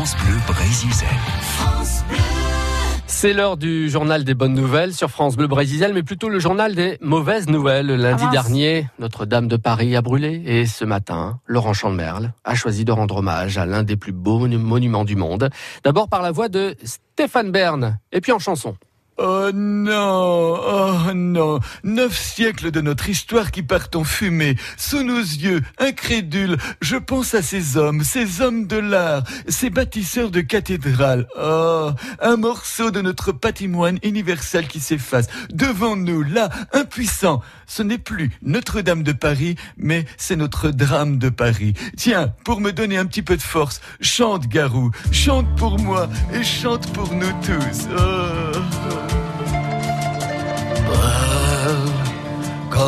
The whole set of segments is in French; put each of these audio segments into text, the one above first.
France Bleu Brésil. C'est l'heure du journal des bonnes nouvelles sur France Bleu Brésil, mais plutôt le journal des mauvaises nouvelles. Lundi dernier, Notre-Dame de Paris a brûlé et ce matin, Laurent Chandemerle a choisi de rendre hommage à l'un des plus beaux monuments du monde. D'abord par la voix de Stéphane Bern et puis en chanson. Oh non, oh non, neuf siècles de notre histoire qui partent en fumée, sous nos yeux, incrédules, je pense à ces hommes, ces hommes de l'art, ces bâtisseurs de cathédrales. Oh, un morceau de notre patrimoine universel qui s'efface, devant nous, là, impuissant. Ce n'est plus Notre-Dame de Paris, mais c'est notre drame de Paris. Tiens, pour me donner un petit peu de force, chante Garou, chante pour moi et chante pour nous tous. Oh.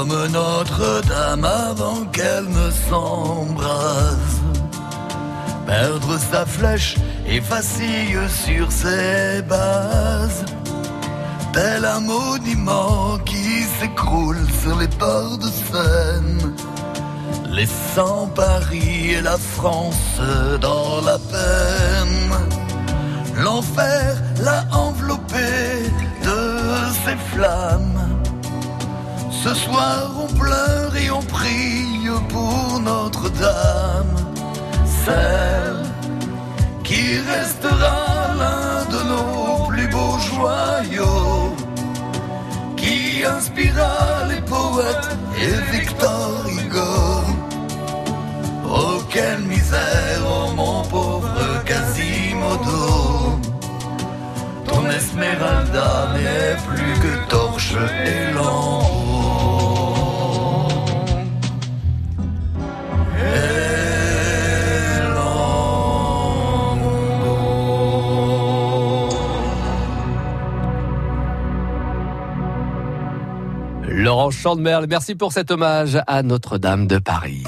Comme Notre-Dame avant qu'elle ne s'embrase. Perdre sa flèche et vacille sur ses bases. Tel un monument qui s'écroule sur les bords de Seine, laissant Paris et la France dans la peine. L'enfer l'a enveloppé de ses flammes ce soir on pleure et on prie pour Notre-Dame, celle qui restera l'un de nos plus beaux joyaux, qui inspira les poètes et Victor Hugo. Oh quelle misère, oh mon pauvre Quasimodo, ton Esmeralda n'est plus que torche et lambeau. Laurent Chandemerle, merci pour cet hommage à Notre-Dame de Paris.